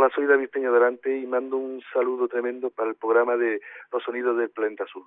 Hola, soy David Peña Delante y mando un saludo tremendo para el programa de Los Sonidos del Planeta Azul.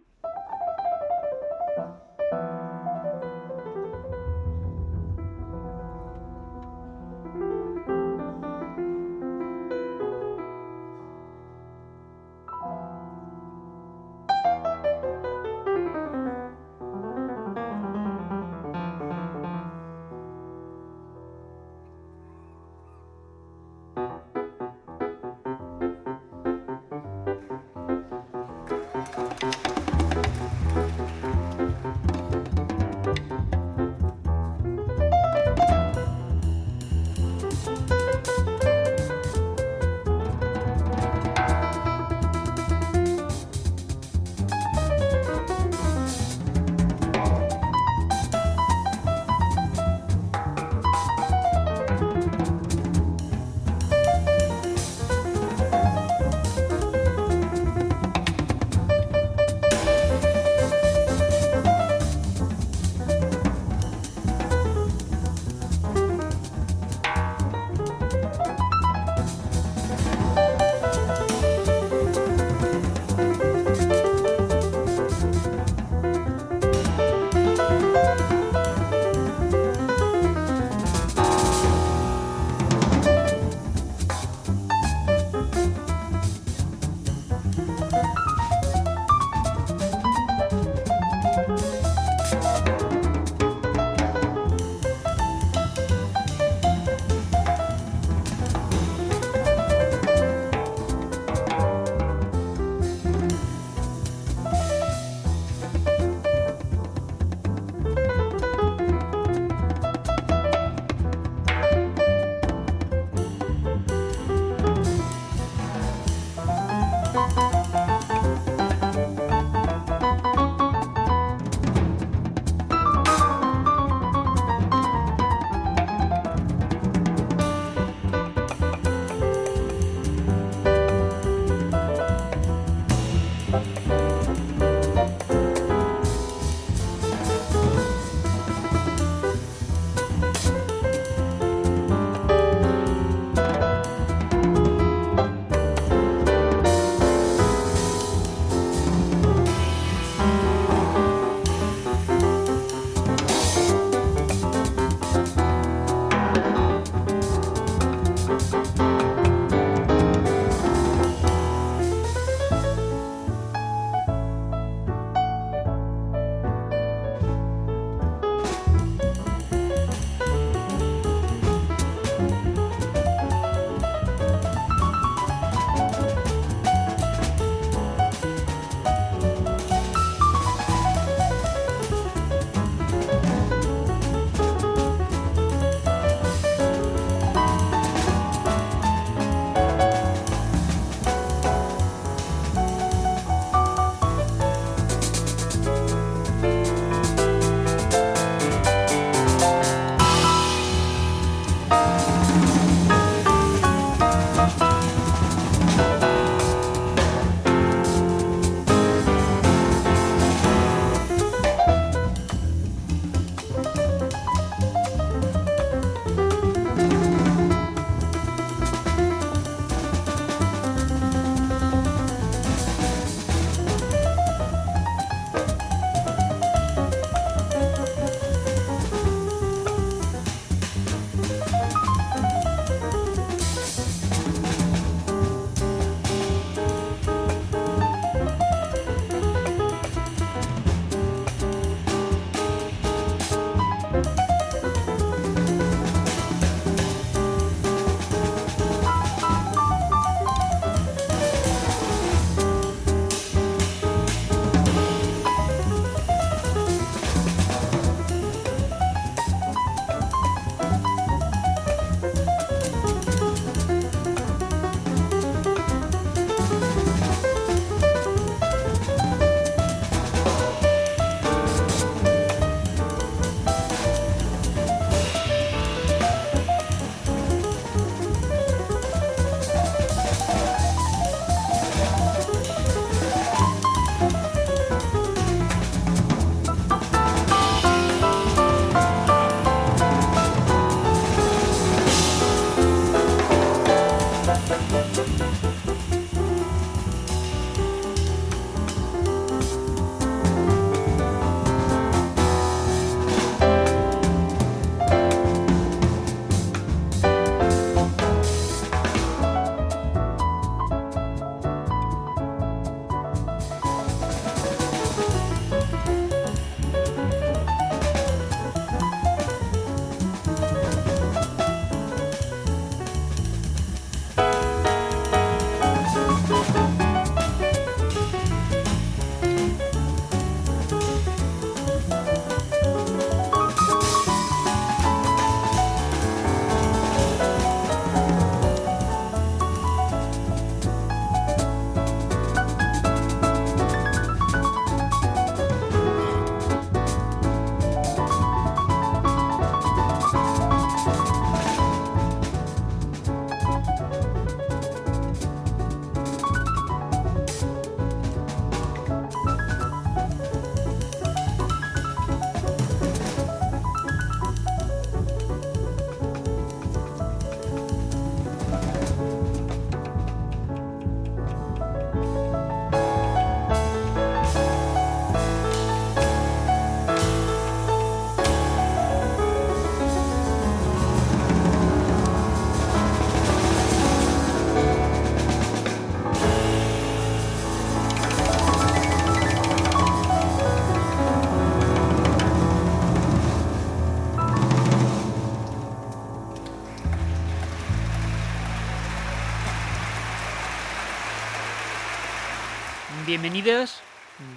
Bienvenidas,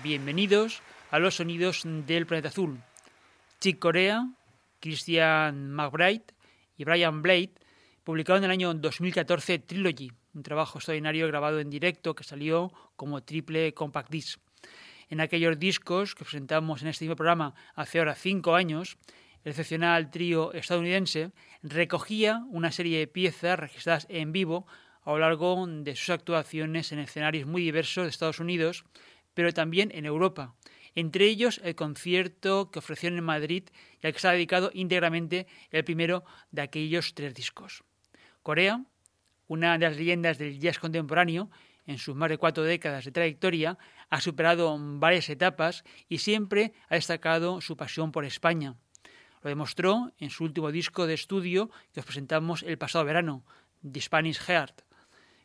bienvenidos a los sonidos del planeta azul. Chick Corea, Christian McBride y Brian Blade publicaron en el año 2014 Trilogy, un trabajo extraordinario grabado en directo que salió como triple compact disc. En aquellos discos que presentamos en este mismo programa hace ahora cinco años, el excepcional trío estadounidense recogía una serie de piezas registradas en vivo a lo largo de sus actuaciones en escenarios muy diversos de Estados Unidos, pero también en Europa. Entre ellos el concierto que ofrecieron en Madrid y al que está dedicado íntegramente el primero de aquellos tres discos. Corea, una de las leyendas del jazz contemporáneo, en sus más de cuatro décadas de trayectoria, ha superado varias etapas y siempre ha destacado su pasión por España. Lo demostró en su último disco de estudio que os presentamos el pasado verano, The Spanish Heart,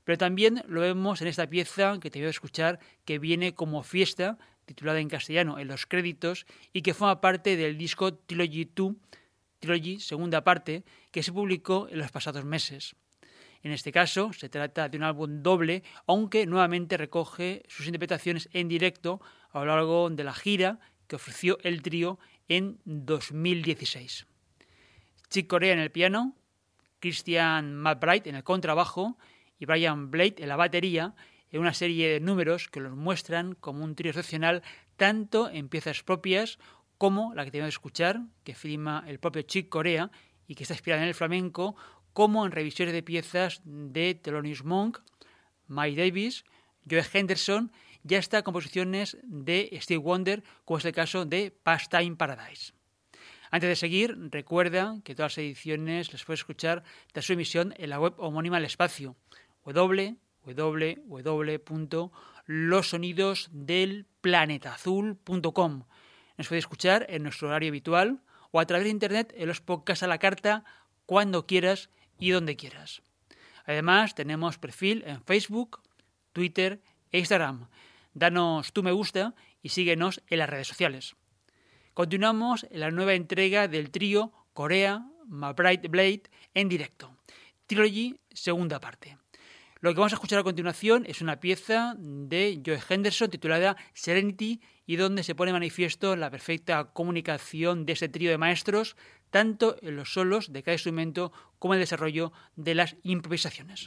pero también lo vemos en esta pieza que te voy a escuchar, que viene como fiesta, titulada en castellano en los créditos, y que forma parte del disco Trilogy 2, Trilogy, segunda parte, que se publicó en los pasados meses. En este caso, se trata de un álbum doble, aunque nuevamente recoge sus interpretaciones en directo a lo largo de la gira que ofreció el trío en 2016. Chick Corea en el piano, Christian McBride en el contrabajo y Brian Blade en la batería, en una serie de números que los muestran como un trío excepcional tanto en piezas propias como la que tenemos que escuchar, que firma el propio Chick Corea y que está inspirada en el flamenco, como en revisiones de piezas de Thelonious Monk, Mike Davis, Joe Henderson y hasta composiciones de Steve Wonder, como es el caso de Pastime Paradise. Antes de seguir, recuerda que todas las ediciones las puedes escuchar de su emisión en la web homónima al espacio, www.losonidosdelplanetazul.com. Nos puede escuchar en nuestro horario habitual o a través de internet en los podcasts a la carta cuando quieras y donde quieras. Además, tenemos perfil en Facebook, Twitter e Instagram. Danos tu me gusta y síguenos en las redes sociales. Continuamos en la nueva entrega del trío Corea My Bright Blade en directo. Trilogy, segunda parte. Lo que vamos a escuchar a continuación es una pieza de Joe Henderson titulada Serenity y donde se pone manifiesto la perfecta comunicación de ese trío de maestros, tanto en los solos de cada instrumento como en el desarrollo de las improvisaciones.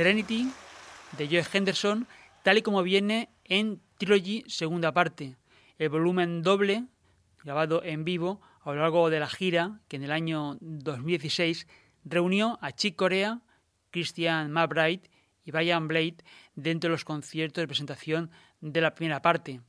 Serenity de Joe Henderson, tal y como viene en Trilogy segunda parte, el volumen doble grabado en vivo a lo largo de la gira que en el año 2016 reunió a Chick Corea, Christian McBride y Brian Blade dentro de los conciertos de presentación de la primera parte.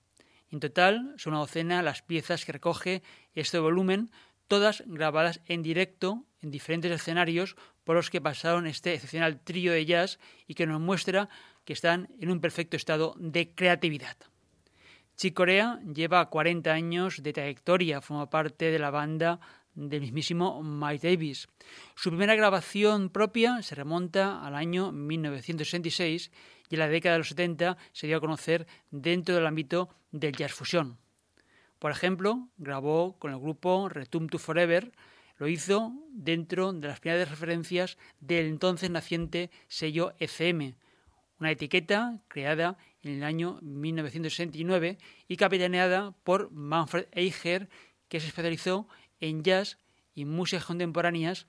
En total son una docena las piezas que recoge este volumen, todas grabadas en directo en diferentes escenarios por los que pasaron este excepcional trío de jazz y que nos muestra que están en un perfecto estado de creatividad. Chick Corea lleva 40 años de trayectoria, forma parte de la banda del mismísimo Mike Davis. Su primera grabación propia se remonta al año 1966 y en la década de los 70 se dio a conocer dentro del ámbito del jazz fusión. Por ejemplo, grabó con el grupo Return to Forever, lo hizo dentro de las primeras referencias del entonces naciente sello ECM, una etiqueta creada en el año 1969 y capitaneada por Manfred Eicher, que se especializó en jazz y músicas contemporáneas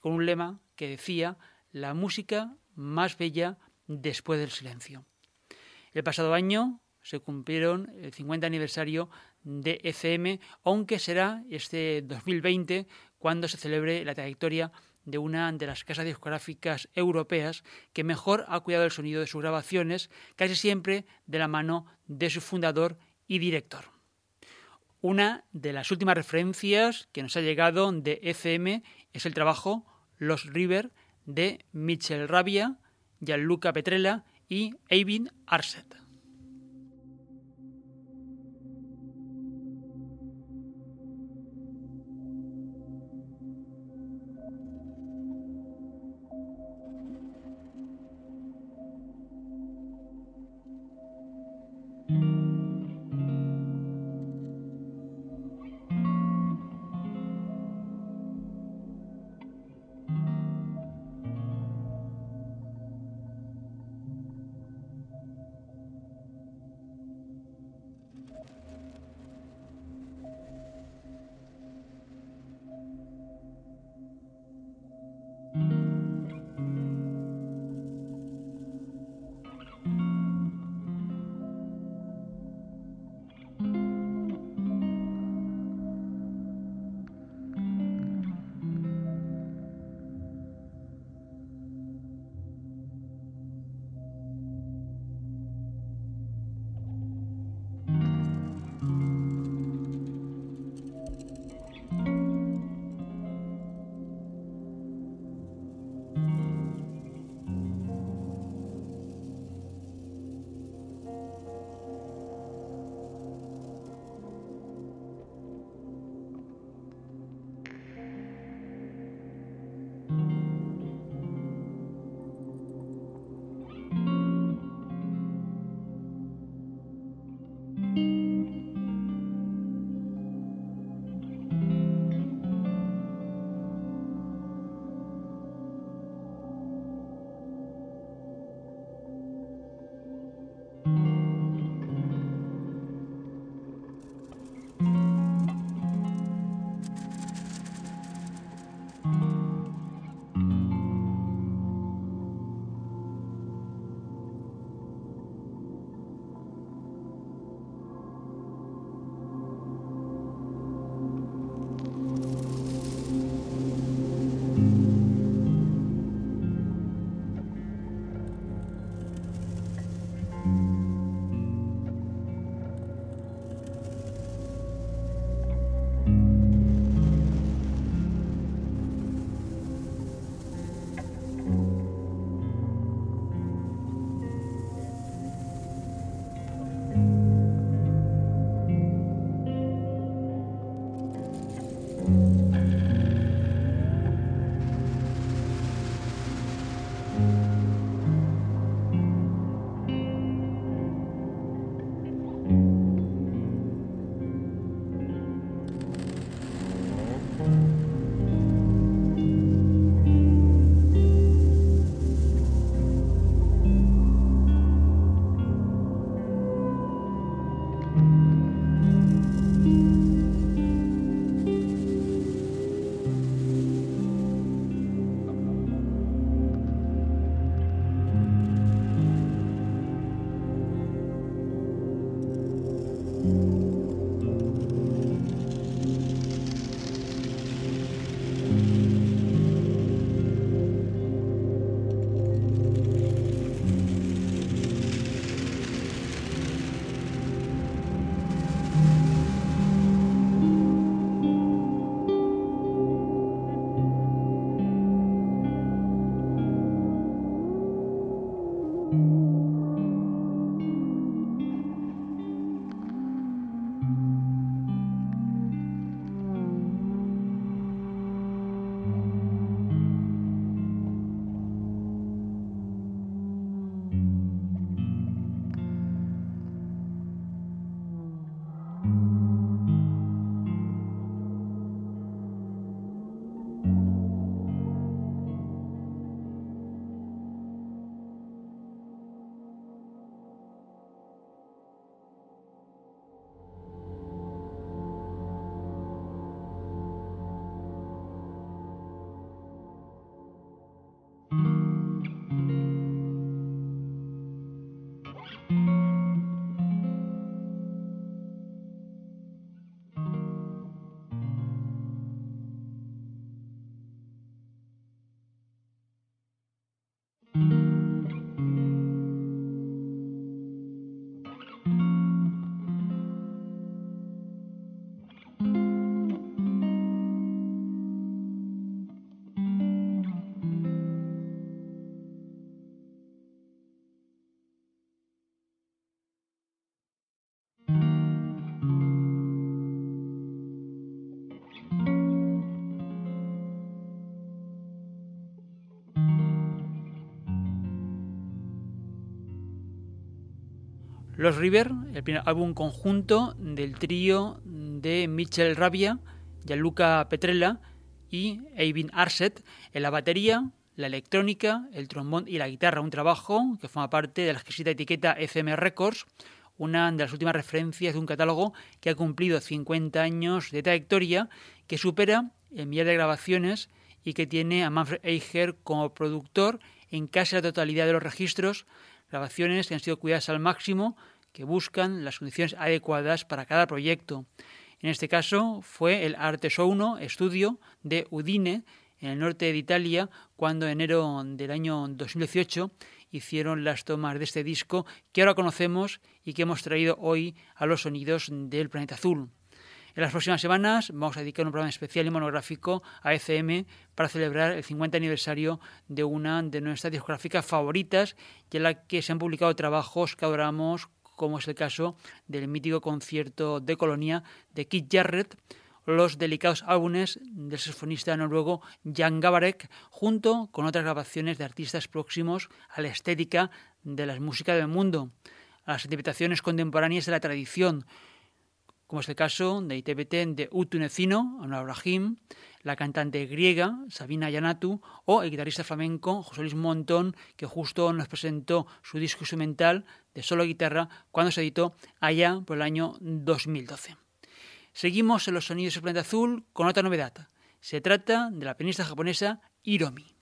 con un lema que decía la música más bella después del silencio. El pasado año se cumplieron el 50 aniversario de ECM, aunque será este 2020 cuando se celebre la trayectoria de una de las casas discográficas europeas que mejor ha cuidado el sonido de sus grabaciones, casi siempre de la mano de su fundador y director. Una de las últimas referencias que nos ha llegado de ECM es el trabajo Los River de Michel Rabia, Gianluca Petrella y Eivind Arset. Los River, el primer álbum conjunto del trío de Michel Rabia, Gianluca Petrella y Eivin Arset en la batería, la electrónica, el trombón y la guitarra, un trabajo que forma parte de la exquisita etiqueta FM Records, una de las últimas referencias de un catálogo que ha cumplido 50 años de trayectoria, que supera el millar de grabaciones y que tiene a Manfred Eicher como productor en casi la totalidad de los registros, grabaciones que han sido cuidadas al máximo, que buscan las condiciones adecuadas para cada proyecto. En este caso fue el Artesouno Estudio de Udine, en el norte de Italia, cuando en enero del año 2018 hicieron las tomas de este disco que ahora conocemos y que hemos traído hoy a los sonidos del planeta azul. En las próximas semanas vamos a dedicar un programa especial y monográfico a ECM para celebrar el 50 aniversario de una de nuestras discográficas favoritas y en la que se han publicado trabajos que adoramos, como es el caso del mítico concierto de Colonia de Keith Jarrett, los delicados álbumes del saxofonista noruego Jan Gabarek, junto con otras grabaciones de artistas próximos a la estética de la música del mundo, las interpretaciones contemporáneas de la tradición, como es el caso de Itebeten de Utunecino, Anwar Brahim, la cantante griega Sabina Yanatu o el guitarrista flamenco José Luis Montón, que justo nos presentó su disco instrumental de solo guitarra cuando se editó allá por el año 2012. Seguimos en los sonidos del planeta azul con otra novedad. Se trata de la pianista japonesa Hiromi.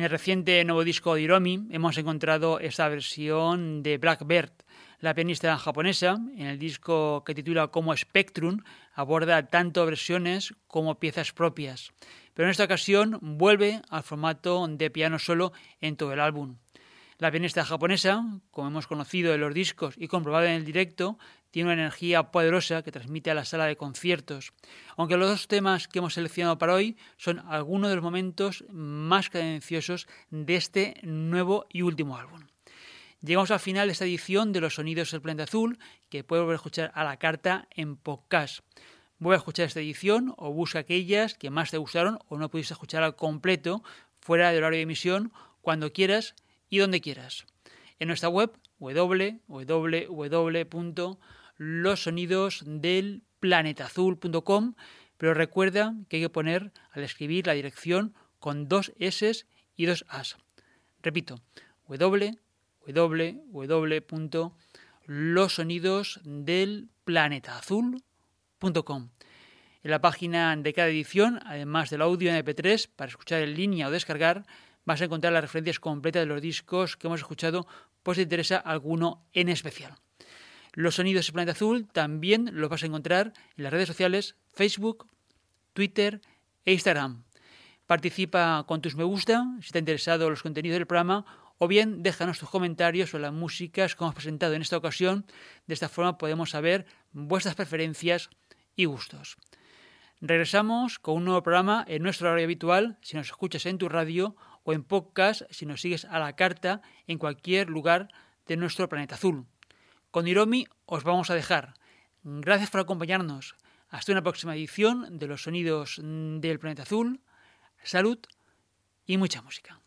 En el reciente nuevo disco de Hiromi hemos encontrado esta versión de Blackbird. La pianista japonesa, en el disco que titula como Spectrum, aborda tanto versiones como piezas propias, pero en esta ocasión vuelve al formato de piano solo en todo el álbum. La pianista japonesa, como hemos conocido en los discos y comprobado en el directo, tiene una energía poderosa que transmite a la sala de conciertos. Aunque los dos temas que hemos seleccionado para hoy son algunos de los momentos más cadenciosos de este nuevo y último álbum. Llegamos al final de esta edición de Los Sonidos del Planeta Azul, que puedes volver a escuchar a la carta en podcast. Vuelve a escuchar esta edición o busca aquellas que más te gustaron o no pudiste escuchar al completo fuera del horario de emisión cuando quieras y donde quieras. En nuestra web www.losonidosdelplanetazul.com, pero recuerda que hay que poner al escribir la dirección con dos S y dos As. Repito, www.losonidosdelplanetazul.com. En la página de cada edición, además del audio en MP3 para escuchar en línea o descargar, vas a encontrar las referencias completas de los discos que hemos escuchado si te interesa alguno en especial. Los sonidos de Planeta Azul también los vas a encontrar en las redes sociales Facebook, Twitter e Instagram. Participa con tus me gusta si te ha interesado los contenidos del programa o bien déjanos tus comentarios sobre las músicas que hemos presentado en esta ocasión. De esta forma podemos saber vuestras preferencias y gustos. Regresamos con un nuevo programa en nuestro horario habitual si nos escuchas en tu radio o en podcast si nos sigues a la carta en cualquier lugar de nuestro planeta azul. Con Hiromi os vamos a dejar. Gracias por acompañarnos. Hasta una próxima edición de los sonidos del planeta azul. Salud y mucha música.